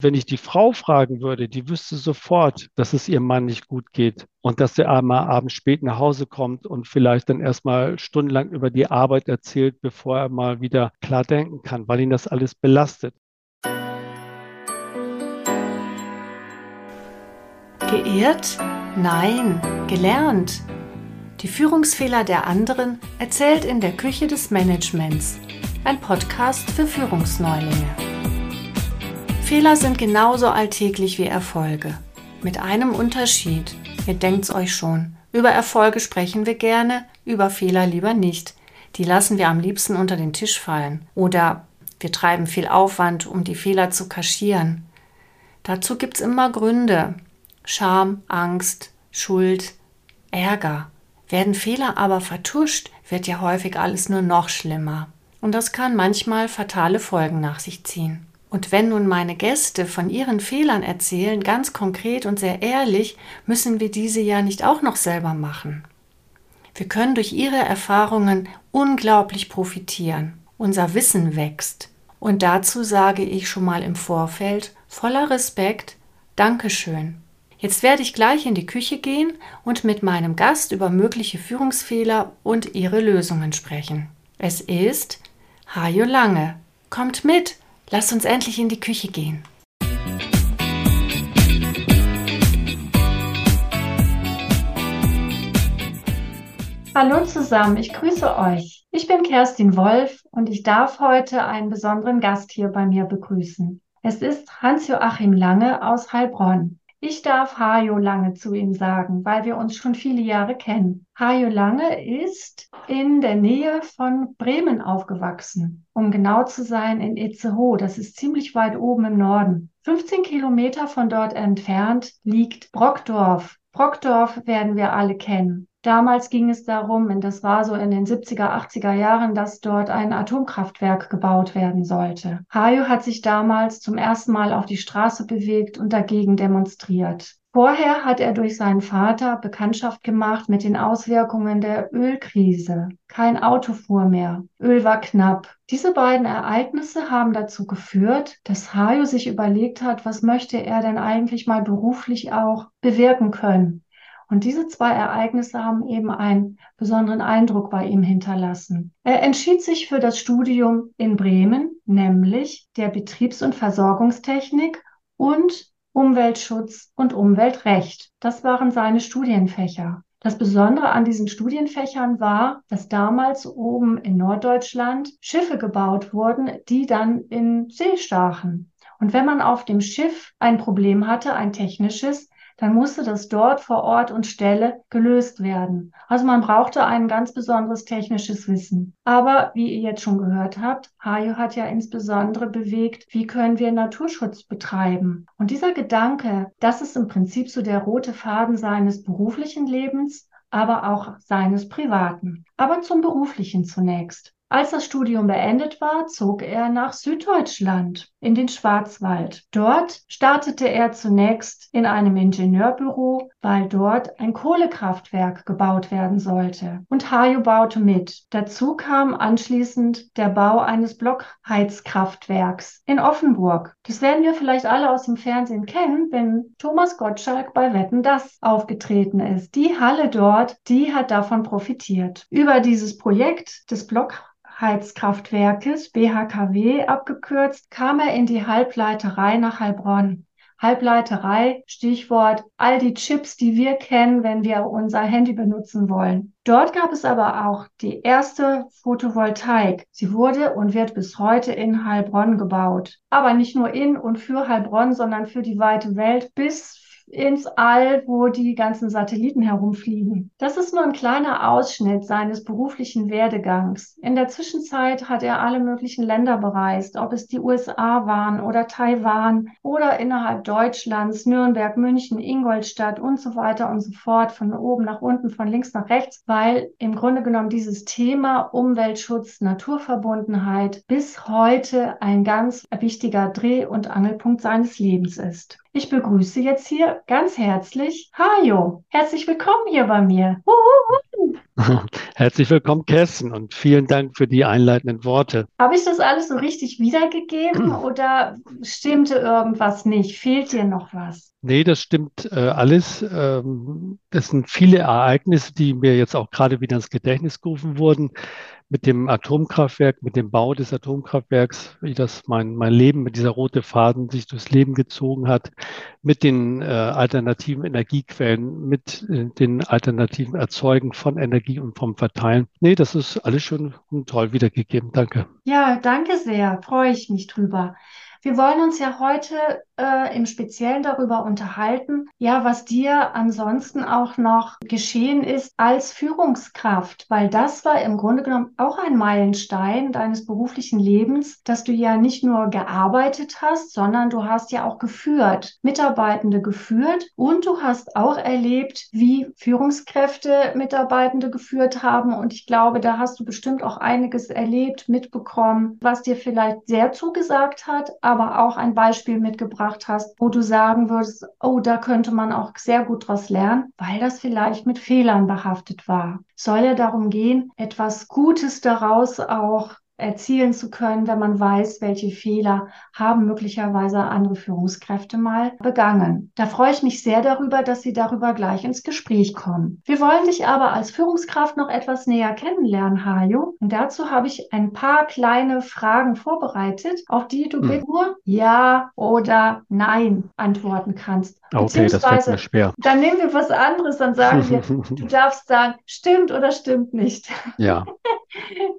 Wenn ich die Frau fragen würde, die wüsste sofort, dass es ihrem Mann nicht gut geht und dass er einmal abends spät nach Hause kommt und vielleicht dann erstmal stundenlang über die Arbeit erzählt, bevor er mal wieder klar denken kann, weil ihn das alles belastet. Geehrt? Nein, gelernt. Die Führungsfehler der anderen erzählt in der Küche des Managements. Ein Podcast für Führungsneulinge. Fehler sind genauso alltäglich wie Erfolge. Mit einem Unterschied. Ihr denkt's euch schon. Über Erfolge sprechen wir gerne, über Fehler lieber nicht. Die lassen wir am liebsten unter den Tisch fallen. Oder wir treiben viel Aufwand, um die Fehler zu kaschieren. Dazu gibt's immer Gründe. Scham, Angst, Schuld, Ärger. Werden Fehler aber vertuscht, wird ja häufig alles nur noch schlimmer. Und das kann manchmal fatale Folgen nach sich ziehen. Und wenn nun meine Gäste von ihren Fehlern erzählen, ganz konkret und sehr ehrlich, müssen wir diese ja nicht auch noch selber machen. Wir können durch ihre Erfahrungen unglaublich profitieren. Unser Wissen wächst. Und dazu sage ich schon mal im Vorfeld voller Respekt Dankeschön. Jetzt werde ich gleich in die Küche gehen und mit meinem Gast über mögliche Führungsfehler und ihre Lösungen sprechen. Es ist Hajo Lange. Kommt mit! Lasst uns endlich in die Küche gehen. Hallo zusammen, ich grüße euch. Ich bin Kerstin Wolf und ich darf heute einen besonderen Gast hier bei mir begrüßen. Es ist Hans-Joachim Lange aus Heilbronn. Ich darf Hajo Lange zu ihm sagen, weil wir uns schon viele Jahre kennen. Hajo Lange ist in der Nähe von Bremen aufgewachsen, um genau zu sein in Itzehoe. Das ist ziemlich weit oben im Norden. 15 Kilometer von dort entfernt liegt Brockdorf. Brockdorf werden wir alle kennen. Damals ging es darum, und das war so in den 70er, 80er Jahren, dass dort ein Atomkraftwerk gebaut werden sollte. Hayo hat sich damals zum ersten Mal auf die Straße bewegt und dagegen demonstriert. Vorher hat er durch seinen Vater Bekanntschaft gemacht mit den Auswirkungen der Ölkrise. Kein Auto fuhr mehr. Öl war knapp. Diese beiden Ereignisse haben dazu geführt, dass Hayo sich überlegt hat, was möchte er denn eigentlich mal beruflich auch bewirken können. Und diese zwei Ereignisse haben eben einen besonderen Eindruck bei ihm hinterlassen. Er entschied sich für das Studium in Bremen, nämlich der Betriebs- und Versorgungstechnik und Umweltschutz und Umweltrecht. Das waren seine Studienfächer. Das Besondere an diesen Studienfächern war, dass damals oben in Norddeutschland Schiffe gebaut wurden, die dann in See stachen. Und wenn man auf dem Schiff ein Problem hatte, ein technisches, dann musste das dort vor Ort und Stelle gelöst werden. Also man brauchte ein ganz besonderes technisches Wissen. Aber wie ihr jetzt schon gehört habt, Hajo hat ja insbesondere bewegt, wie können wir Naturschutz betreiben. Und dieser Gedanke, das ist im Prinzip so der rote Faden seines beruflichen Lebens, aber auch seines privaten. Aber zum beruflichen zunächst. Als das Studium beendet war, zog er nach Süddeutschland in den Schwarzwald. Dort startete er zunächst in einem Ingenieurbüro, weil dort ein Kohlekraftwerk gebaut werden sollte. Und Hajo baute mit. Dazu kam anschließend der Bau eines Blockheizkraftwerks in Offenburg. Das werden wir vielleicht alle aus dem Fernsehen kennen, wenn Thomas Gottschalk bei Wetten das aufgetreten ist. Die Halle dort, die hat davon profitiert. Über dieses Projekt des Block Heizkraftwerkes BHKW abgekürzt, kam er in die Halbleiterei nach Heilbronn. Halbleiterei, Stichwort all die Chips, die wir kennen, wenn wir unser Handy benutzen wollen. Dort gab es aber auch die erste Photovoltaik. Sie wurde und wird bis heute in Heilbronn gebaut. Aber nicht nur in und für Heilbronn, sondern für die weite Welt bis ins All, wo die ganzen Satelliten herumfliegen. Das ist nur ein kleiner Ausschnitt seines beruflichen Werdegangs. In der Zwischenzeit hat er alle möglichen Länder bereist, ob es die USA waren oder Taiwan oder innerhalb Deutschlands, Nürnberg, München, Ingolstadt und so weiter und so fort, von oben nach unten, von links nach rechts, weil im Grunde genommen dieses Thema Umweltschutz, Naturverbundenheit bis heute ein ganz wichtiger Dreh- und Angelpunkt seines Lebens ist. Ich begrüße jetzt hier ganz herzlich Hajo. Herzlich willkommen hier bei mir. Uhuhu. Herzlich willkommen, Kerstin, und vielen Dank für die einleitenden Worte. Habe ich das alles so richtig wiedergegeben oder stimmte irgendwas nicht? Fehlt dir noch was? Nee, das stimmt äh, alles. Ähm, das sind viele Ereignisse, die mir jetzt auch gerade wieder ins Gedächtnis gerufen wurden mit dem Atomkraftwerk, mit dem Bau des Atomkraftwerks, wie das mein, mein Leben mit dieser rote Faden sich durchs Leben gezogen hat, mit den äh, alternativen Energiequellen, mit äh, den alternativen Erzeugen von Energie und vom Verteilen. Nee, das ist alles schon toll wiedergegeben. Danke. Ja, danke sehr. Freue ich mich drüber. Wir wollen uns ja heute äh, im Speziellen darüber unterhalten, ja, was dir ansonsten auch noch geschehen ist als Führungskraft, weil das war im Grunde genommen auch ein Meilenstein deines beruflichen Lebens, dass du ja nicht nur gearbeitet hast, sondern du hast ja auch geführt, Mitarbeitende geführt. Und du hast auch erlebt, wie Führungskräfte Mitarbeitende geführt haben. Und ich glaube, da hast du bestimmt auch einiges erlebt, mitbekommen, was dir vielleicht sehr zugesagt hat, aber auch ein Beispiel mitgebracht hast, wo du sagen würdest, oh, da könnte man auch sehr gut draus lernen, weil das vielleicht mit Fehlern behaftet war. Soll ja darum gehen, etwas Gutes daraus auch erzielen zu können, wenn man weiß, welche Fehler haben möglicherweise andere Führungskräfte mal begangen. Da freue ich mich sehr darüber, dass Sie darüber gleich ins Gespräch kommen. Wir wollen dich aber als Führungskraft noch etwas näher kennenlernen, Hajo. Und dazu habe ich ein paar kleine Fragen vorbereitet, auf die du hm. nur Ja oder Nein antworten kannst. Okay, das fällt mir schwer. Dann nehmen wir was anderes, dann sagen wir, du darfst sagen, stimmt oder stimmt nicht. Ja. ja.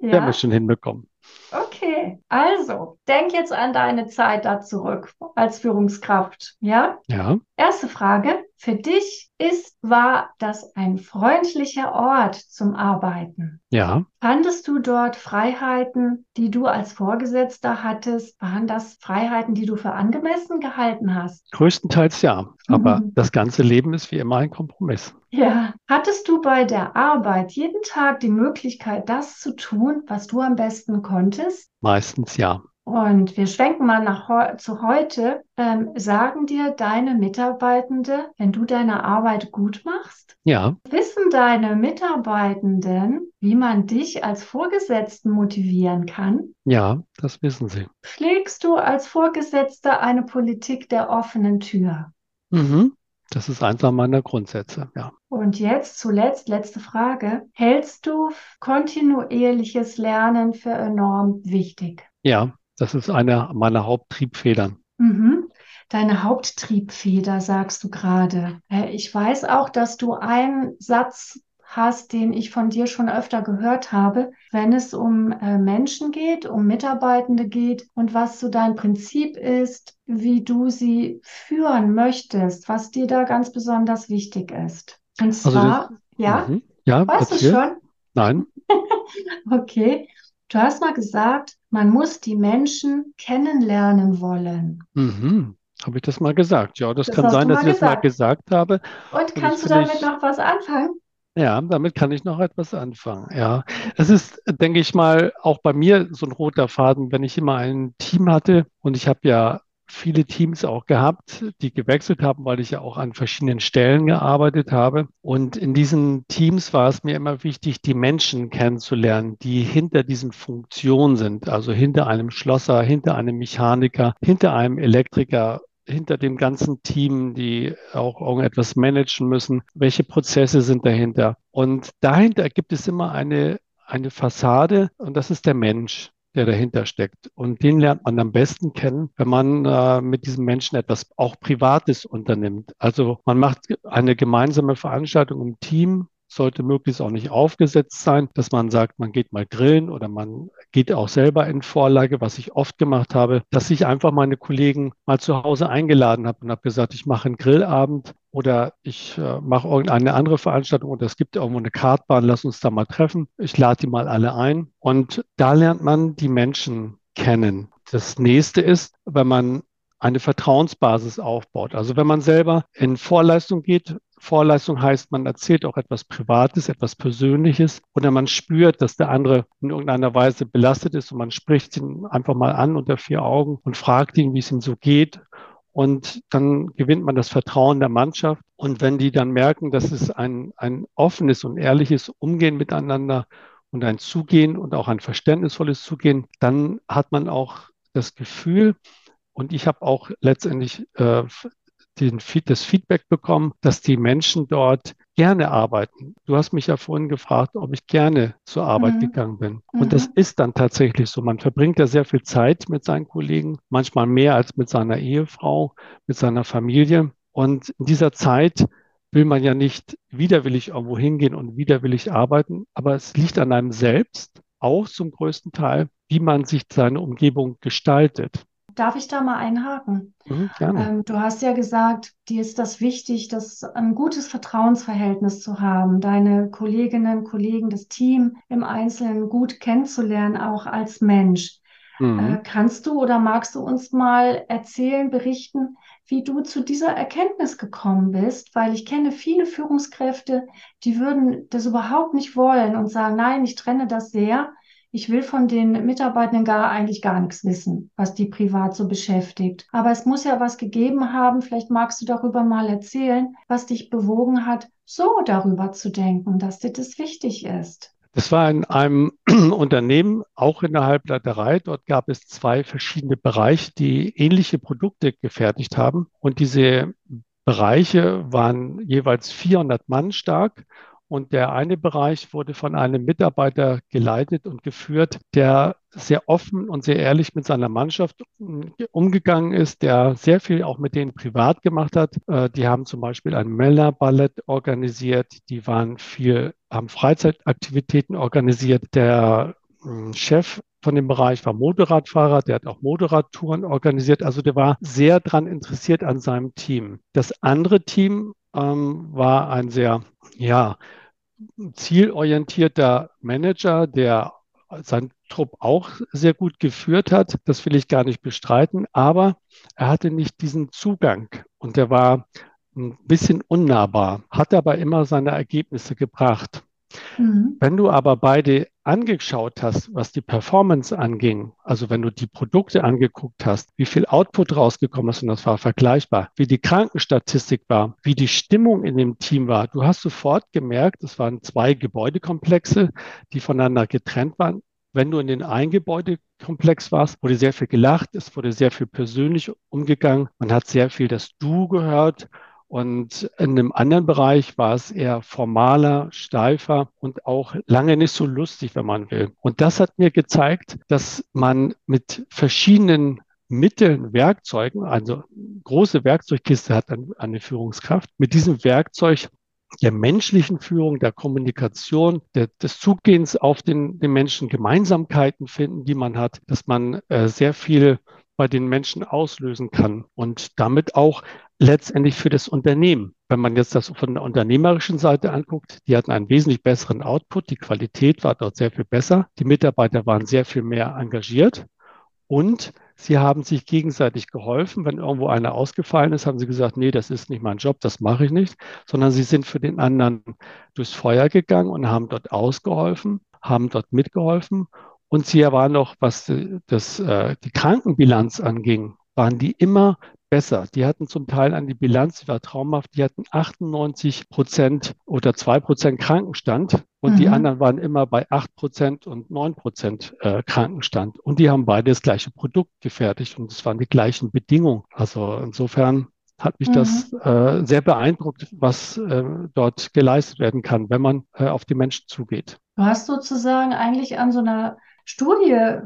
Werden wir schon hinbekommen. Okay, also denk jetzt an deine Zeit da zurück als Führungskraft, ja? Ja. Erste Frage, für dich ist, war das ein freundlicher Ort zum Arbeiten? Ja. Fandest du dort Freiheiten, die du als Vorgesetzter hattest? Waren das Freiheiten, die du für angemessen gehalten hast? Größtenteils ja, aber mhm. das ganze Leben ist wie immer ein Kompromiss. Ja. Hattest du bei der Arbeit jeden Tag die Möglichkeit, das zu tun, was du am besten konntest? Meistens ja. Und wir schwenken mal nach zu heute. Ähm, sagen dir deine Mitarbeitende, wenn du deine Arbeit gut machst? Ja. Wissen deine Mitarbeitenden, wie man dich als Vorgesetzten motivieren kann? Ja, das wissen sie. Pflegst du als Vorgesetzter eine Politik der offenen Tür? Mhm. Das ist einer meiner Grundsätze, ja. Und jetzt zuletzt, letzte Frage. Hältst du kontinuierliches Lernen für enorm wichtig? Ja, das ist eine meiner Haupttriebfedern. Mhm. Deine Haupttriebfeder, sagst du gerade. Äh, ich weiß auch, dass du einen Satz hast, den ich von dir schon öfter gehört habe, wenn es um äh, Menschen geht, um Mitarbeitende geht und was so dein Prinzip ist, wie du sie führen möchtest, was dir da ganz besonders wichtig ist. Und zwar, also das, ja, mhm. ja, weißt du schon? Nein. okay. Du hast mal gesagt, man muss die Menschen kennenlernen wollen. Mhm. Habe ich das mal gesagt? Ja, das, das kann sein, dass ich das mal gesagt habe. Und, Und kannst du damit ich, noch was anfangen? Ja, damit kann ich noch etwas anfangen. Ja, es ist, denke ich mal, auch bei mir so ein roter Faden, wenn ich immer ein Team hatte und ich habe ja viele Teams auch gehabt, die gewechselt haben, weil ich ja auch an verschiedenen Stellen gearbeitet habe. Und in diesen Teams war es mir immer wichtig, die Menschen kennenzulernen, die hinter diesen Funktionen sind, also hinter einem Schlosser, hinter einem Mechaniker, hinter einem Elektriker, hinter dem ganzen Team, die auch irgendetwas managen müssen. Welche Prozesse sind dahinter? Und dahinter gibt es immer eine, eine Fassade und das ist der Mensch der dahinter steckt. Und den lernt man am besten kennen, wenn man äh, mit diesem Menschen etwas auch Privates unternimmt. Also man macht eine gemeinsame Veranstaltung im Team, sollte möglichst auch nicht aufgesetzt sein, dass man sagt, man geht mal grillen oder man geht auch selber in Vorlage, was ich oft gemacht habe, dass ich einfach meine Kollegen mal zu Hause eingeladen habe und habe gesagt, ich mache einen Grillabend oder ich äh, mache irgendeine andere Veranstaltung oder es gibt irgendwo eine Kartbahn, lass uns da mal treffen. Ich lade die mal alle ein und da lernt man die Menschen kennen. Das nächste ist, wenn man eine Vertrauensbasis aufbaut. Also wenn man selber in Vorleistung geht, Vorleistung heißt, man erzählt auch etwas Privates, etwas Persönliches oder man spürt, dass der andere in irgendeiner Weise belastet ist und man spricht ihn einfach mal an unter vier Augen und fragt ihn, wie es ihm so geht und dann gewinnt man das Vertrauen der Mannschaft. Und wenn die dann merken, dass es ein, ein offenes und ehrliches Umgehen miteinander und ein Zugehen und auch ein verständnisvolles Zugehen, dann hat man auch das Gefühl, und ich habe auch letztendlich äh, den, das Feedback bekommen, dass die Menschen dort gerne arbeiten. Du hast mich ja vorhin gefragt, ob ich gerne zur Arbeit mhm. gegangen bin. Und mhm. das ist dann tatsächlich so. Man verbringt ja sehr viel Zeit mit seinen Kollegen, manchmal mehr als mit seiner Ehefrau, mit seiner Familie. Und in dieser Zeit will man ja nicht widerwillig irgendwo hingehen und widerwillig arbeiten, aber es liegt an einem selbst, auch zum größten Teil, wie man sich seine Umgebung gestaltet. Darf ich da mal einhaken? Mhm. Ähm, du hast ja gesagt, dir ist das wichtig, das ein gutes Vertrauensverhältnis zu haben, deine Kolleginnen, Kollegen, das Team im Einzelnen gut kennenzulernen, auch als Mensch. Mhm. Äh, kannst du oder magst du uns mal erzählen, berichten, wie du zu dieser Erkenntnis gekommen bist? Weil ich kenne viele Führungskräfte, die würden das überhaupt nicht wollen und sagen, nein, ich trenne das sehr ich will von den Mitarbeitenden gar eigentlich gar nichts wissen, was die privat so beschäftigt. Aber es muss ja was gegeben haben. Vielleicht magst du darüber mal erzählen, was dich bewogen hat, so darüber zu denken, dass dir das wichtig ist. Das war in einem Unternehmen, auch in der Halbleiterei. Dort gab es zwei verschiedene Bereiche, die ähnliche Produkte gefertigt haben. Und diese Bereiche waren jeweils 400 Mann stark und der eine Bereich wurde von einem Mitarbeiter geleitet und geführt, der sehr offen und sehr ehrlich mit seiner Mannschaft umgegangen ist, der sehr viel auch mit denen privat gemacht hat. Äh, die haben zum Beispiel ein Männerballett organisiert, die waren viel, haben Freizeitaktivitäten organisiert. Der hm, Chef von dem Bereich war Motorradfahrer, der hat auch Motorradtouren organisiert. Also der war sehr daran interessiert an seinem Team. Das andere Team ähm, war ein sehr, ja, zielorientierter Manager, der seinen Trupp auch sehr gut geführt hat. Das will ich gar nicht bestreiten, aber er hatte nicht diesen Zugang und er war ein bisschen unnahbar, hat aber immer seine Ergebnisse gebracht. Mhm. Wenn du aber beide angeschaut hast, was die Performance anging, also wenn du die Produkte angeguckt hast, wie viel Output rausgekommen ist, und das war vergleichbar, wie die Krankenstatistik war, wie die Stimmung in dem Team war, du hast sofort gemerkt, es waren zwei Gebäudekomplexe, die voneinander getrennt waren. Wenn du in den einen Gebäudekomplex warst, wurde sehr viel gelacht, es wurde sehr viel persönlich umgegangen, man hat sehr viel das Du gehört und in einem anderen Bereich war es eher formaler, steifer und auch lange nicht so lustig, wenn man will. Und das hat mir gezeigt, dass man mit verschiedenen Mitteln, Werkzeugen, also große Werkzeugkiste hat eine Führungskraft, mit diesem Werkzeug der menschlichen Führung, der Kommunikation, der, des Zugehens auf den, den Menschen, Gemeinsamkeiten finden, die man hat, dass man äh, sehr viel bei den Menschen auslösen kann und damit auch letztendlich für das Unternehmen. Wenn man jetzt das von der unternehmerischen Seite anguckt, die hatten einen wesentlich besseren Output, die Qualität war dort sehr viel besser, die Mitarbeiter waren sehr viel mehr engagiert und sie haben sich gegenseitig geholfen. Wenn irgendwo einer ausgefallen ist, haben sie gesagt, nee, das ist nicht mein Job, das mache ich nicht, sondern sie sind für den anderen durchs Feuer gegangen und haben dort ausgeholfen, haben dort mitgeholfen und sie waren noch, was das, äh, die Krankenbilanz anging, waren die immer besser. Die hatten zum Teil an die Bilanz, die war traumhaft, die hatten 98 Prozent oder zwei Prozent Krankenstand und mhm. die anderen waren immer bei acht Prozent und neun Prozent äh, Krankenstand. Und die haben beide das gleiche Produkt gefertigt und es waren die gleichen Bedingungen. Also insofern hat mich mhm. das äh, sehr beeindruckt, was äh, dort geleistet werden kann, wenn man äh, auf die Menschen zugeht. Du hast sozusagen eigentlich an so einer Studie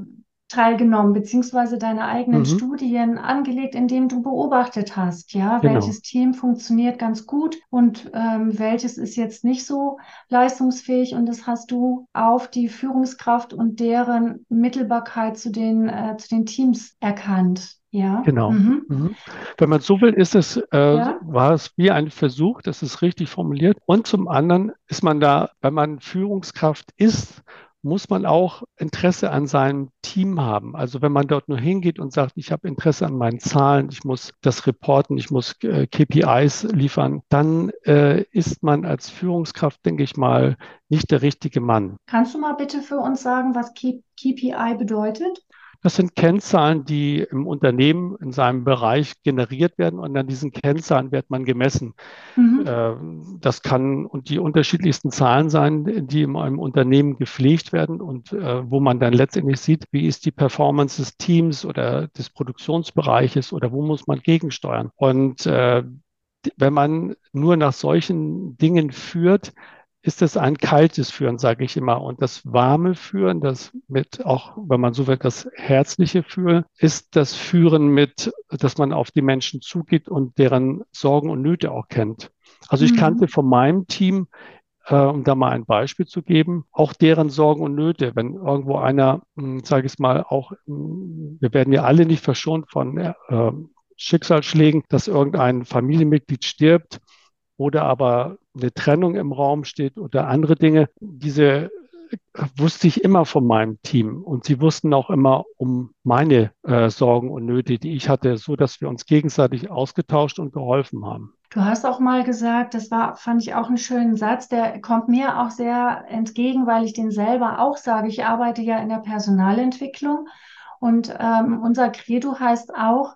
teilgenommen, beziehungsweise deine eigenen mhm. Studien angelegt, indem du beobachtet hast, ja, genau. welches Team funktioniert ganz gut und ähm, welches ist jetzt nicht so leistungsfähig und das hast du auf die Führungskraft und deren Mittelbarkeit zu den, äh, zu den Teams erkannt. Ja. Genau. Mhm. Mhm. Wenn man so will, ist es, äh, ja. war es wie ein Versuch, das ist richtig formuliert. Und zum anderen ist man da, wenn man Führungskraft ist muss man auch Interesse an seinem Team haben. Also wenn man dort nur hingeht und sagt, ich habe Interesse an meinen Zahlen, ich muss das reporten, ich muss äh, KPIs liefern, dann äh, ist man als Führungskraft, denke ich mal, nicht der richtige Mann. Kannst du mal bitte für uns sagen, was KPI bedeutet? Das sind Kennzahlen, die im Unternehmen in seinem Bereich generiert werden und an diesen Kennzahlen wird man gemessen. Mhm. Äh, das kann und die unterschiedlichsten Zahlen sein, die in einem Unternehmen gepflegt werden und äh, wo man dann letztendlich sieht, wie ist die Performance des Teams oder des Produktionsbereiches oder wo muss man gegensteuern. Und äh, wenn man nur nach solchen Dingen führt, ist es ein kaltes Führen, sage ich immer. Und das warme Führen, das mit auch, wenn man so will, das herzliche Führen, ist das Führen mit, dass man auf die Menschen zugeht und deren Sorgen und Nöte auch kennt. Also ich mhm. kannte von meinem Team, äh, um da mal ein Beispiel zu geben, auch deren Sorgen und Nöte. Wenn irgendwo einer, hm, sage ich mal, auch, hm, wir werden ja alle nicht verschont von äh, Schicksalsschlägen, dass irgendein Familienmitglied stirbt oder aber eine Trennung im Raum steht oder andere Dinge. Diese wusste ich immer von meinem Team und sie wussten auch immer um meine äh, Sorgen und Nöte, die ich hatte, so dass wir uns gegenseitig ausgetauscht und geholfen haben. Du hast auch mal gesagt, das war, fand ich auch einen schönen Satz, der kommt mir auch sehr entgegen, weil ich den selber auch sage. Ich arbeite ja in der Personalentwicklung und ähm, unser Credo heißt auch,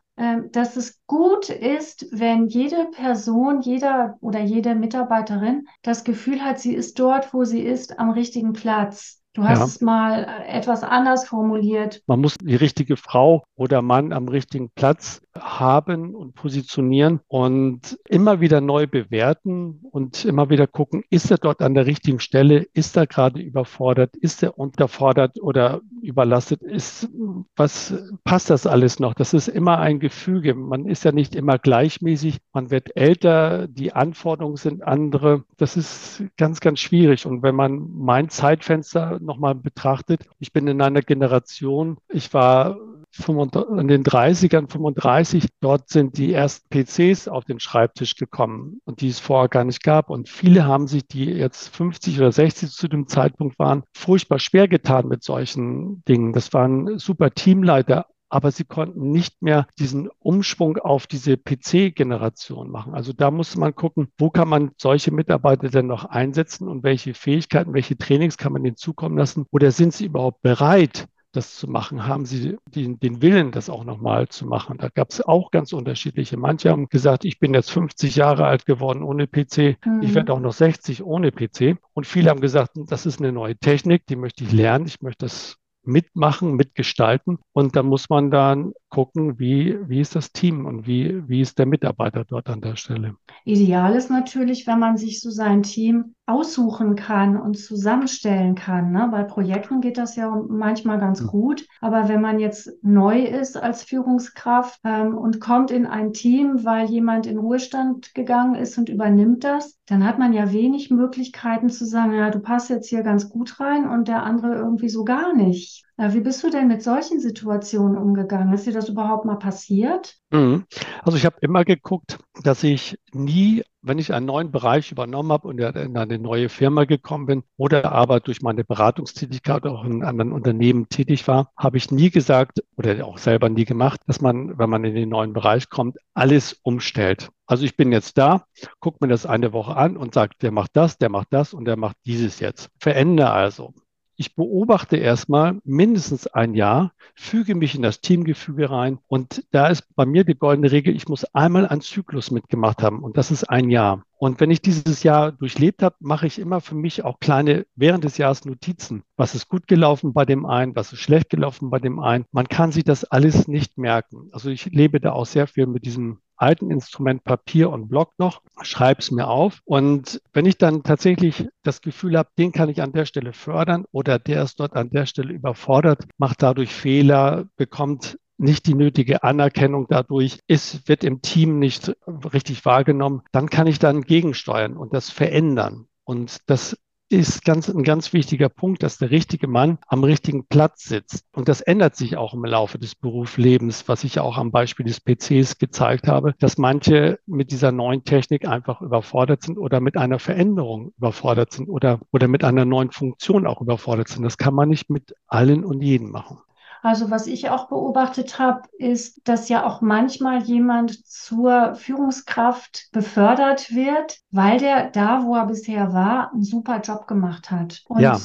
dass es gut ist, wenn jede Person, jeder oder jede Mitarbeiterin das Gefühl hat, sie ist dort, wo sie ist, am richtigen Platz. Du hast ja. es mal äh, etwas anders formuliert. Man muss die richtige Frau oder Mann am richtigen Platz haben und positionieren und immer wieder neu bewerten und immer wieder gucken, ist er dort an der richtigen Stelle? Ist er gerade überfordert? Ist er unterfordert oder überlastet? Ist, was passt das alles noch? Das ist immer ein Gefüge. Man ist ja nicht immer gleichmäßig. Man wird älter. Die Anforderungen sind andere. Das ist ganz, ganz schwierig. Und wenn man mein Zeitfenster nochmal betrachtet. Ich bin in einer Generation, ich war in den 30ern, 35, dort sind die ersten PCs auf den Schreibtisch gekommen und die es vorher gar nicht gab. Und viele haben sich, die jetzt 50 oder 60 zu dem Zeitpunkt waren, furchtbar schwer getan mit solchen Dingen. Das waren super Teamleiter, aber sie konnten nicht mehr diesen Umschwung auf diese PC-Generation machen. Also da muss man gucken, wo kann man solche Mitarbeiter denn noch einsetzen und welche Fähigkeiten, welche Trainings kann man ihnen zukommen lassen oder sind sie überhaupt bereit, das zu machen? Haben Sie den, den Willen, das auch nochmal zu machen? Da gab es auch ganz unterschiedliche. Manche haben gesagt, ich bin jetzt 50 Jahre alt geworden ohne PC, mhm. ich werde auch noch 60 ohne PC. Und viele haben gesagt, das ist eine neue Technik, die möchte ich lernen, ich möchte das mitmachen, mitgestalten. Und da muss man dann gucken, wie, wie ist das Team und wie, wie ist der Mitarbeiter dort an der Stelle. Ideal ist natürlich, wenn man sich so sein Team aussuchen kann und zusammenstellen kann. Ne? Bei Projekten geht das ja manchmal ganz gut. Aber wenn man jetzt neu ist als Führungskraft ähm, und kommt in ein Team, weil jemand in Ruhestand gegangen ist und übernimmt das, dann hat man ja wenig Möglichkeiten zu sagen, ja, du passt jetzt hier ganz gut rein und der andere irgendwie so gar nicht. Ja, wie bist du denn mit solchen Situationen umgegangen? Ist dir das überhaupt mal passiert? Mhm. Also ich habe immer geguckt, dass ich nie, wenn ich einen neuen Bereich übernommen habe und in eine neue Firma gekommen bin oder aber durch meine Beratungstätigkeit auch in anderen Unternehmen tätig war, habe ich nie gesagt oder auch selber nie gemacht, dass man, wenn man in den neuen Bereich kommt, alles umstellt. Also ich bin jetzt da, gucke mir das eine Woche an und sage, der macht das, der macht das und der macht dieses jetzt. Verändere also ich beobachte erstmal mindestens ein Jahr, füge mich in das Teamgefüge rein und da ist bei mir die goldene Regel, ich muss einmal einen Zyklus mitgemacht haben und das ist ein Jahr. Und wenn ich dieses Jahr durchlebt habe, mache ich immer für mich auch kleine während des Jahres Notizen. Was ist gut gelaufen bei dem einen, was ist schlecht gelaufen bei dem einen. Man kann sich das alles nicht merken. Also ich lebe da auch sehr viel mit diesem alten Instrument Papier und Block noch, schreibe es mir auf. Und wenn ich dann tatsächlich das Gefühl habe, den kann ich an der Stelle fördern oder der ist dort an der Stelle überfordert, macht dadurch Fehler, bekommt nicht die nötige Anerkennung dadurch ist, wird im Team nicht richtig wahrgenommen, dann kann ich dann gegensteuern und das verändern. Und das ist ganz, ein ganz wichtiger Punkt, dass der richtige Mann am richtigen Platz sitzt. Und das ändert sich auch im Laufe des Berufslebens, was ich ja auch am Beispiel des PCs gezeigt habe, dass manche mit dieser neuen Technik einfach überfordert sind oder mit einer Veränderung überfordert sind oder, oder mit einer neuen Funktion auch überfordert sind. Das kann man nicht mit allen und jeden machen. Also was ich auch beobachtet habe, ist, dass ja auch manchmal jemand zur Führungskraft befördert wird, weil der da, wo er bisher war, einen super Job gemacht hat. Und ja.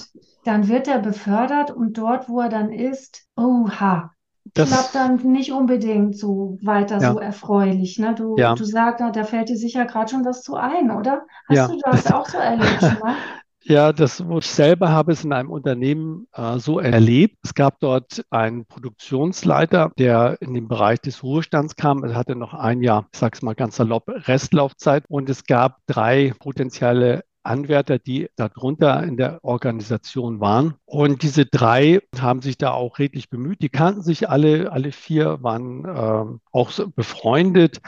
dann wird er befördert und dort, wo er dann ist, oha, das, klappt dann nicht unbedingt so weiter so ja, erfreulich, ne? Du, ja, du sagst, da da fällt dir sicher gerade schon was zu ein, oder? Hast ja. du das auch so erlebt? Ja, das, wo ich selber habe es in einem Unternehmen äh, so erlebt. Es gab dort einen Produktionsleiter, der in den Bereich des Ruhestands kam. Er hatte noch ein Jahr, ich sage es mal ganz salopp, Restlaufzeit. Und es gab drei potenzielle Anwärter, die darunter in der Organisation waren. Und diese drei haben sich da auch redlich bemüht. Die kannten sich alle, alle vier waren ähm, auch befreundet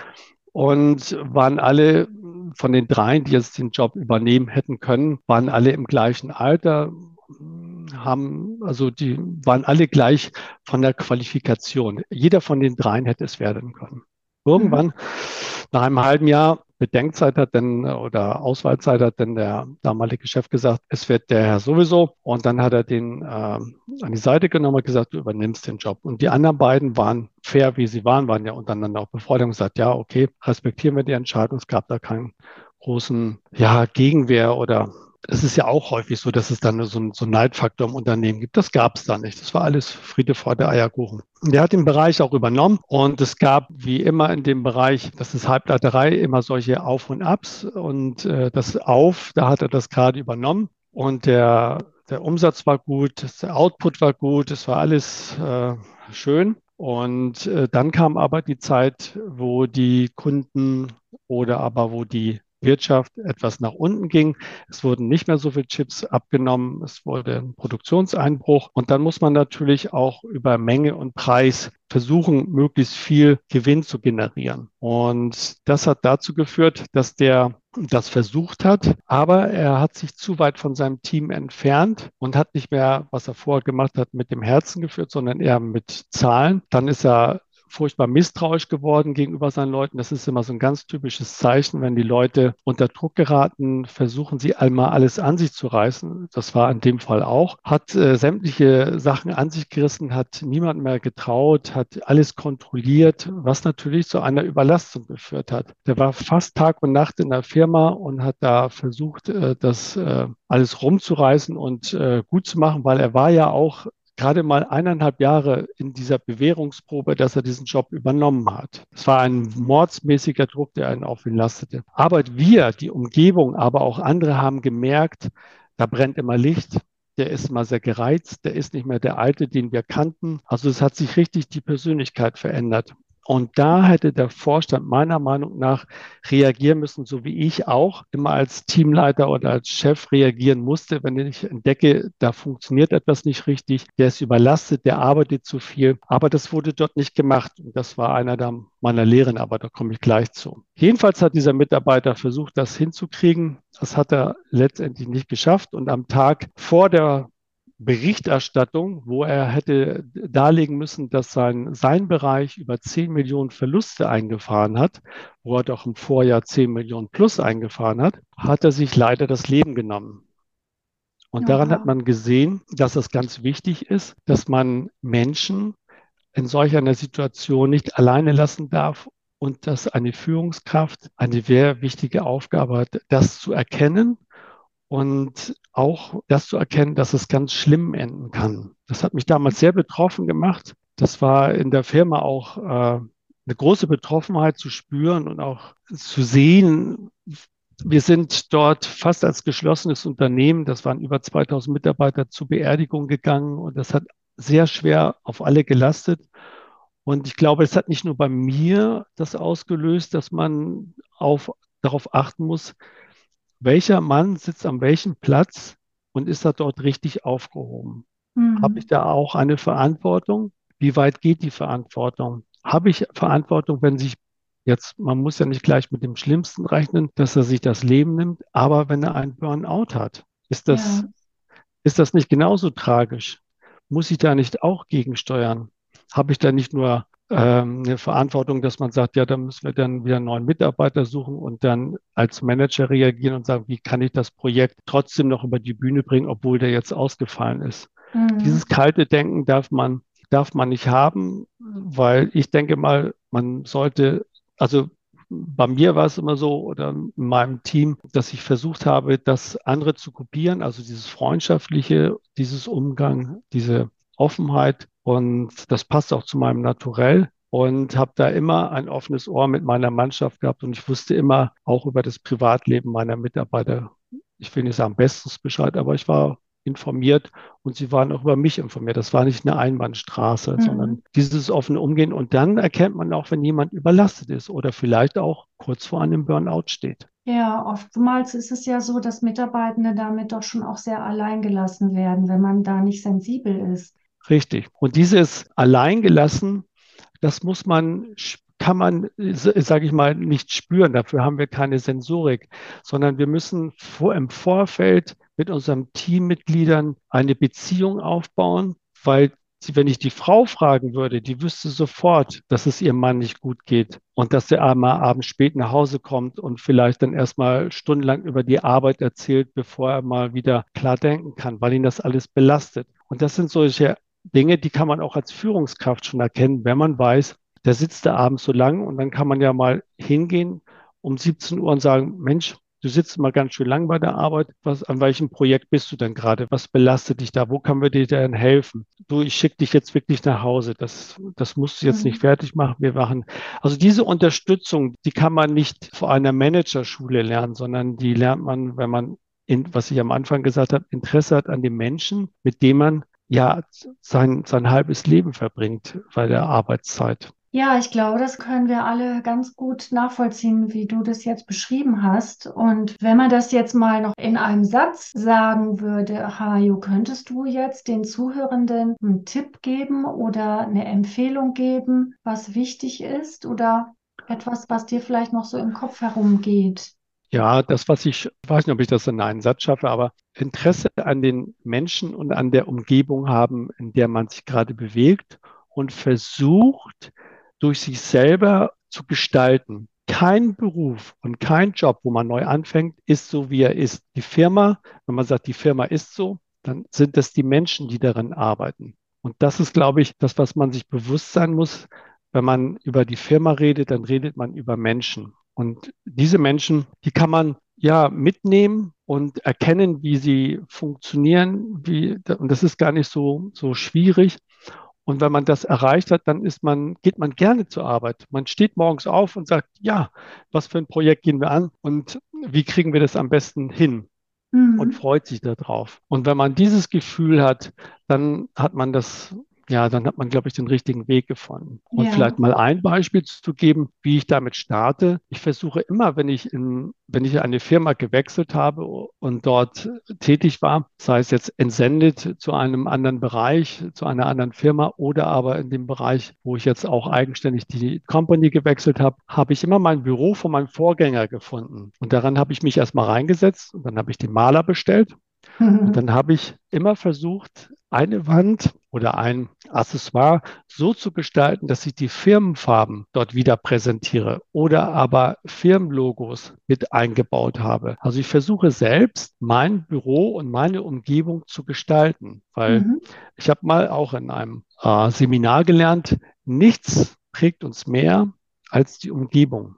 und waren alle von den dreien, die jetzt den Job übernehmen hätten können, waren alle im gleichen Alter, haben, also die waren alle gleich von der Qualifikation. Jeder von den dreien hätte es werden können. Mhm. Irgendwann, nach einem halben Jahr Bedenkzeit hat dann oder Auswahlzeit hat dann der damalige Chef gesagt, es wird der Herr sowieso. Und dann hat er den äh, an die Seite genommen und gesagt, du übernimmst den Job. Und die anderen beiden waren fair, wie sie waren, waren ja untereinander auch befreundet und gesagt, ja, okay, respektieren wir die Entscheidung. Es gab da keinen großen, ja, Gegenwehr oder es ist ja auch häufig so, dass es dann so, ein, so einen Neidfaktor im Unternehmen gibt. Das gab es da nicht. Das war alles Friede vor der Eierkuchen. Der hat den Bereich auch übernommen und es gab wie immer in dem Bereich, das ist Halbleiterei, immer solche Auf und Abs und äh, das Auf, da hat er das gerade übernommen und der, der Umsatz war gut, der Output war gut, es war alles äh, schön. Und äh, dann kam aber die Zeit, wo die Kunden oder aber wo die Wirtschaft etwas nach unten ging. Es wurden nicht mehr so viele Chips abgenommen. Es wurde ein Produktionseinbruch. Und dann muss man natürlich auch über Menge und Preis versuchen, möglichst viel Gewinn zu generieren. Und das hat dazu geführt, dass der das versucht hat, aber er hat sich zu weit von seinem Team entfernt und hat nicht mehr, was er vorher gemacht hat, mit dem Herzen geführt, sondern eher mit Zahlen. Dann ist er furchtbar misstrauisch geworden gegenüber seinen Leuten. Das ist immer so ein ganz typisches Zeichen, wenn die Leute unter Druck geraten, versuchen sie einmal alles an sich zu reißen. Das war in dem Fall auch. Hat äh, sämtliche Sachen an sich gerissen, hat niemand mehr getraut, hat alles kontrolliert, was natürlich zu einer Überlastung geführt hat. Der war fast Tag und Nacht in der Firma und hat da versucht, äh, das äh, alles rumzureißen und äh, gut zu machen, weil er war ja auch gerade mal eineinhalb Jahre in dieser Bewährungsprobe, dass er diesen Job übernommen hat. Es war ein mordsmäßiger Druck, der einen auf ihn lastete. Aber wir, die Umgebung, aber auch andere haben gemerkt, da brennt immer Licht. Der ist mal sehr gereizt, der ist nicht mehr der Alte, den wir kannten. Also es hat sich richtig die Persönlichkeit verändert. Und da hätte der Vorstand meiner Meinung nach reagieren müssen, so wie ich auch immer als Teamleiter oder als Chef reagieren musste, wenn ich entdecke, da funktioniert etwas nicht richtig, der ist überlastet, der arbeitet zu viel. Aber das wurde dort nicht gemacht. Und das war einer der meiner Lehren, aber da komme ich gleich zu. Jedenfalls hat dieser Mitarbeiter versucht, das hinzukriegen. Das hat er letztendlich nicht geschafft. Und am Tag vor der Berichterstattung, wo er hätte darlegen müssen, dass sein, sein Bereich über 10 Millionen Verluste eingefahren hat, wo er doch im Vorjahr 10 Millionen plus eingefahren hat, hat er sich leider das Leben genommen. Und daran hat Ja, man gesehen, dass es ganz wichtig ist, dass man Menschen in solch einer Situation nicht alleine lassen darf und dass eine Führungskraft eine sehr wichtige Aufgabe hat, das zu erkennen und auch das zu erkennen, dass es ganz schlimm enden kann. Das hat mich damals sehr betroffen gemacht. Das war in der Firma auch äh, eine große Betroffenheit zu spüren und auch zu sehen. Wir sind dort fast als geschlossenes Unternehmen, das waren über 2000 Mitarbeiter, zur Beerdigung gegangen und das hat sehr schwer auf alle gelastet. Und ich glaube, es hat nicht nur bei mir das ausgelöst, dass man auf, darauf achten muss, welcher Mann sitzt an welchem Platz und ist da dort richtig aufgehoben? Habe ich mhm. da auch eine Verantwortung? Wie weit geht die Verantwortung? Habe ich Verantwortung, wenn sich jetzt, man muss ja nicht gleich mit dem Schlimmsten rechnen, dass er sich das Leben nimmt, aber wenn er einen Burnout hat, ist das, Ja, ist das nicht genauso tragisch? Muss ich da nicht auch gegensteuern? Habe ich da nicht nur ähm, eine Verantwortung, dass man sagt, ja, da müssen wir dann wieder einen neuen Mitarbeiter suchen und dann als Manager reagieren und sagen, wie kann ich das Projekt trotzdem noch über die Bühne bringen, obwohl der jetzt ausgefallen ist? Dieses mhm. kalte Denken darf man, darf man nicht haben, weil ich denke mal, man sollte, also bei mir war es immer so oder in meinem Team, dass ich versucht habe, das andere zu kopieren, also dieses freundschaftliche, dieses Umgang, diese Offenheit und das passt auch zu meinem Naturell und habe da immer ein offenes Ohr mit meiner Mannschaft gehabt und ich wusste immer auch über das Privatleben meiner Mitarbeiter, ich will nicht sagen bestens Bescheid, aber ich war informiert und sie waren auch über mich informiert. Das war nicht eine Einbahnstraße, mhm. sondern dieses offene Umgehen. Und dann erkennt man auch, wenn jemand überlastet ist oder vielleicht auch kurz vor einem Burnout steht. Ja, oftmals ist es ja so, dass Mitarbeitende damit doch schon auch sehr allein gelassen werden, wenn man da nicht sensibel ist. Richtig. Und dieses Alleingelassen, das muss man kann man, sage ich mal, nicht spüren. Dafür haben wir keine Sensorik, sondern wir müssen vor, im Vorfeld mit unseren Teammitgliedern eine Beziehung aufbauen, weil wenn ich die Frau fragen würde, die wüsste sofort, dass es ihrem Mann nicht gut geht und dass er einmal abends spät nach Hause kommt und vielleicht dann erstmal stundenlang über die Arbeit erzählt, bevor er mal wieder klar denken kann, weil ihn das alles belastet. Und das sind solche Dinge, die kann man auch als Führungskraft schon erkennen, wenn man weiß, der sitzt da abends so lang und dann kann man ja mal hingehen um 17 Uhr und sagen, Mensch, du sitzt mal ganz schön lang bei der Arbeit. Was, an welchem Projekt bist du denn gerade? Was belastet dich da? Wo können wir dir denn helfen? Du, ich schicke dich jetzt wirklich nach Hause. Das, das musst du jetzt mhm. nicht fertig machen. Wir machen. Also diese Unterstützung, die kann man nicht vor einer Managerschule lernen, sondern die lernt man, wenn man in, was ich am Anfang gesagt habe, Interesse hat an den Menschen, mit dem man ja sein, sein halbes Leben verbringt bei der Arbeitszeit. Ja, ich glaube, das können wir alle ganz gut nachvollziehen, wie du das jetzt beschrieben hast. Und wenn man das jetzt mal noch in einem Satz sagen würde, Hajo, könntest du jetzt den Zuhörenden einen Tipp geben oder eine Empfehlung geben, was wichtig ist oder etwas, was dir vielleicht noch so im Kopf herumgeht? Ja, das, was ich, weiß nicht, ob ich das in einen Satz schaffe, aber Interesse an den Menschen und an der Umgebung haben, in der man sich gerade bewegt und versucht, durch sich selber zu gestalten. Kein Beruf und kein Job, wo man neu anfängt, ist so, wie er ist. Die Firma, wenn man sagt, die Firma ist so, dann sind es die Menschen, die darin arbeiten. Und das ist, glaube ich, das, was man sich bewusst sein muss. Wenn man über die Firma redet, dann redet man über Menschen. Und diese Menschen, die kann man ja mitnehmen und erkennen, wie sie funktionieren, wie, und das ist gar nicht so, so schwierig. Und wenn man das erreicht hat, dann ist man, geht man gerne zur Arbeit. Man steht morgens auf und sagt, ja, was für ein Projekt gehen wir an und wie kriegen wir das am besten hin? Mhm. Und freut sich darauf. Und wenn man dieses Gefühl hat, dann hat man das ja, dann hat man, glaube ich, den richtigen Weg gefunden. Und ja. vielleicht mal ein Beispiel zu geben, wie ich damit starte. Ich versuche immer, wenn ich in, wenn ich eine Firma gewechselt habe und dort tätig war, sei es jetzt entsendet zu einem anderen Bereich, zu einer anderen Firma oder aber in dem Bereich, wo ich jetzt auch eigenständig die Company gewechselt habe, habe ich immer mein Büro von meinem Vorgänger gefunden. Und daran habe ich mich erstmal reingesetzt und dann habe ich den Maler bestellt und dann habe ich immer versucht, eine Wand oder ein Accessoire so zu gestalten, dass ich die Firmenfarben dort wieder präsentiere oder aber Firmenlogos mit eingebaut habe. Also ich versuche selbst mein Büro und meine Umgebung zu gestalten, weil mhm. ich habe mal auch in einem äh, Seminar gelernt, nichts prägt uns mehr als die Umgebung.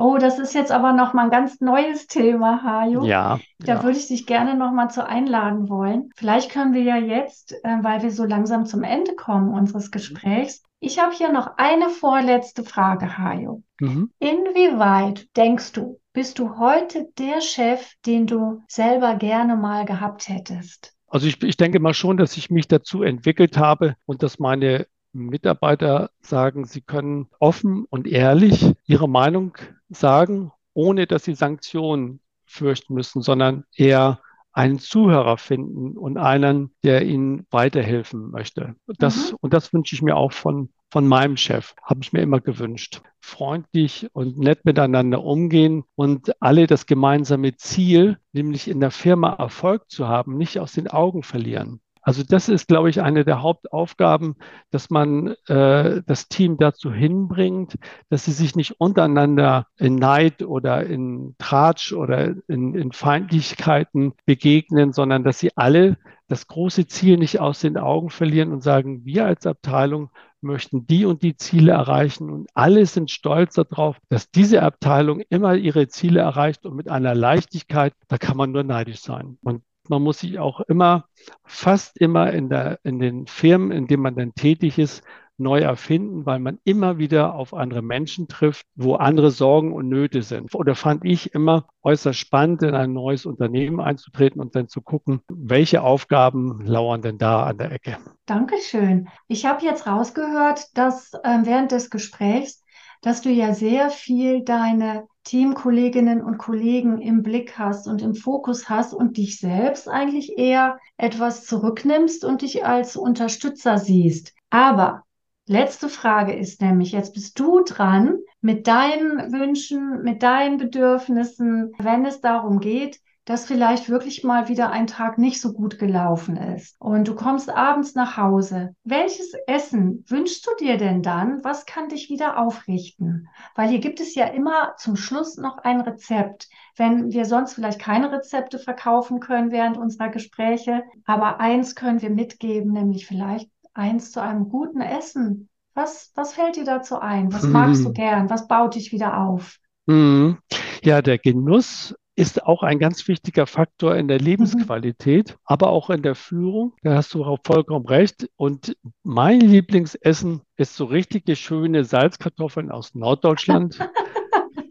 Oh, das ist jetzt aber noch mal ein ganz neues Thema, Hajo. Ja. Da ja. würde ich dich gerne noch mal zu einladen wollen. Vielleicht können wir ja jetzt, äh, weil wir so langsam zum Ende kommen unseres Gesprächs, ich habe hier noch eine vorletzte Frage, Hajo. Mhm. Inwieweit denkst du, bist du heute der Chef, den du selber gerne mal gehabt hättest? Also ich, ich denke mal schon, dass ich mich dazu entwickelt habe und dass meine Mitarbeiter sagen, sie können offen und ehrlich ihre Meinung sagen, ohne dass sie Sanktionen fürchten müssen, sondern eher einen Zuhörer finden und einen, der ihnen weiterhelfen möchte. Das, mhm. Und das wünsche ich mir auch von, von meinem Chef, habe ich mir immer gewünscht. Freundlich und nett miteinander umgehen und alle das gemeinsame Ziel, nämlich in der Firma Erfolg zu haben, nicht aus den Augen verlieren. Also das ist, glaube ich, eine der Hauptaufgaben, dass man äh, das Team dazu hinbringt, dass sie sich nicht untereinander in Neid oder in Tratsch oder in, in Feindlichkeiten begegnen, sondern dass sie alle das große Ziel nicht aus den Augen verlieren und sagen, wir als Abteilung möchten die und die Ziele erreichen und alle sind stolz darauf, dass diese Abteilung immer ihre Ziele erreicht und mit einer Leichtigkeit, da kann man nur neidisch sein. Und man muss sich auch immer, fast immer in der, in den Firmen, in denen man dann tätig ist, neu erfinden, weil man immer wieder auf andere Menschen trifft, wo andere Sorgen und Nöte sind. Oder fand ich immer äußerst spannend, in ein neues Unternehmen einzutreten und dann zu gucken, welche Aufgaben lauern denn da an der Ecke. Dankeschön. Ich habe jetzt rausgehört, dass äh, während des Gesprächs, dass du ja sehr viel deine Teamkolleginnen und Kollegen im Blick hast und im Fokus hast und dich selbst eigentlich eher etwas zurücknimmst und dich als Unterstützer siehst. Aber Letzte Frage ist nämlich, jetzt bist du dran mit deinen Wünschen, mit deinen Bedürfnissen, wenn es darum geht, dass vielleicht wirklich mal wieder ein Tag nicht so gut gelaufen ist und du kommst abends nach Hause. Welches Essen wünschst du dir denn dann? Was kann dich wieder aufrichten? Weil hier gibt es ja immer zum Schluss noch ein Rezept. Wenn wir sonst vielleicht keine Rezepte verkaufen können während unserer Gespräche, aber eins können wir mitgeben, nämlich vielleicht eins zu einem guten Essen. Was, was fällt dir dazu ein? Was magst du gern? Was baut dich wieder auf? Mhm. Ja, der Genuss ist auch ein ganz wichtiger Faktor in der Lebensqualität, mhm. aber auch in der Führung. Da hast du auch vollkommen recht. Und mein Lieblingsessen ist so richtige schöne Salzkartoffeln aus Norddeutschland.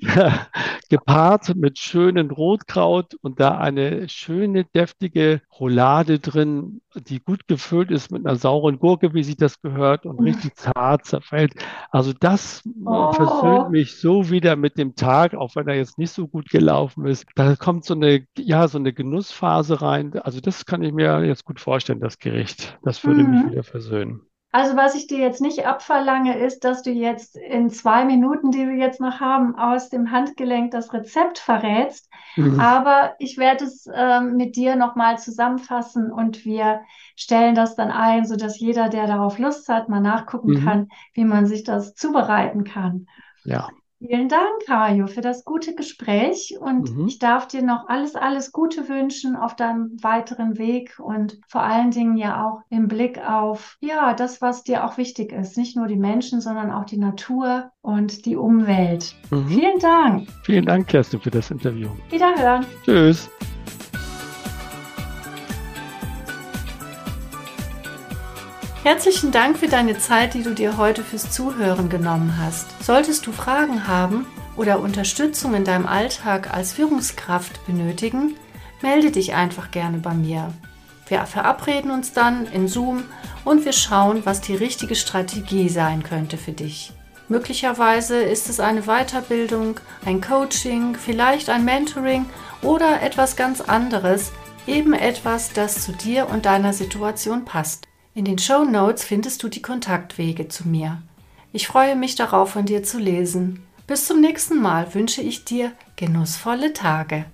gepaart mit schönen Rotkraut und da eine schöne, deftige Roulade drin, die gut gefüllt ist mit einer sauren Gurke, wie sich das gehört, und richtig zart zerfällt. Also das oh. versöhnt mich so wieder mit dem Tag, auch wenn er jetzt nicht so gut gelaufen ist. Da kommt so eine, ja, so eine Genussphase rein. Also das kann ich mir jetzt gut vorstellen, das Gericht. Das würde mhm. mich wieder versöhnen. Also was ich dir jetzt nicht abverlange, ist, dass du jetzt in zwei Minuten, die wir jetzt noch haben, aus dem Handgelenk das Rezept verrätst. Mhm. Aber ich werde es äh, mit dir nochmal zusammenfassen und wir stellen das dann ein, sodass jeder, der darauf Lust hat, mal nachgucken mhm. kann, wie man sich das zubereiten kann. Ja. Vielen Dank, Hajo, für das gute Gespräch und mhm. ich darf dir noch alles, alles Gute wünschen auf deinem weiteren Weg und vor allen Dingen ja auch im Blick auf, ja, das, was dir auch wichtig ist. Nicht nur die Menschen, sondern auch die Natur und die Umwelt. Mhm. Vielen Dank. Vielen Dank, Kerstin, für das Interview. Wiederhören. Tschüss. Herzlichen Dank für deine Zeit, die du dir heute fürs Zuhören genommen hast. Solltest du Fragen haben oder Unterstützung in deinem Alltag als Führungskraft benötigen, melde dich einfach gerne bei mir. Wir verabreden uns dann in Zoom und wir schauen, was die richtige Strategie sein könnte für dich. Möglicherweise ist es eine Weiterbildung, ein Coaching, vielleicht ein Mentoring oder etwas ganz anderes, eben etwas, das zu dir und deiner Situation passt. In den Show Notes findest du die Kontaktwege zu mir. Ich freue mich darauf, von dir zu lesen. Bis zum nächsten Mal wünsche ich dir genussvolle Tage.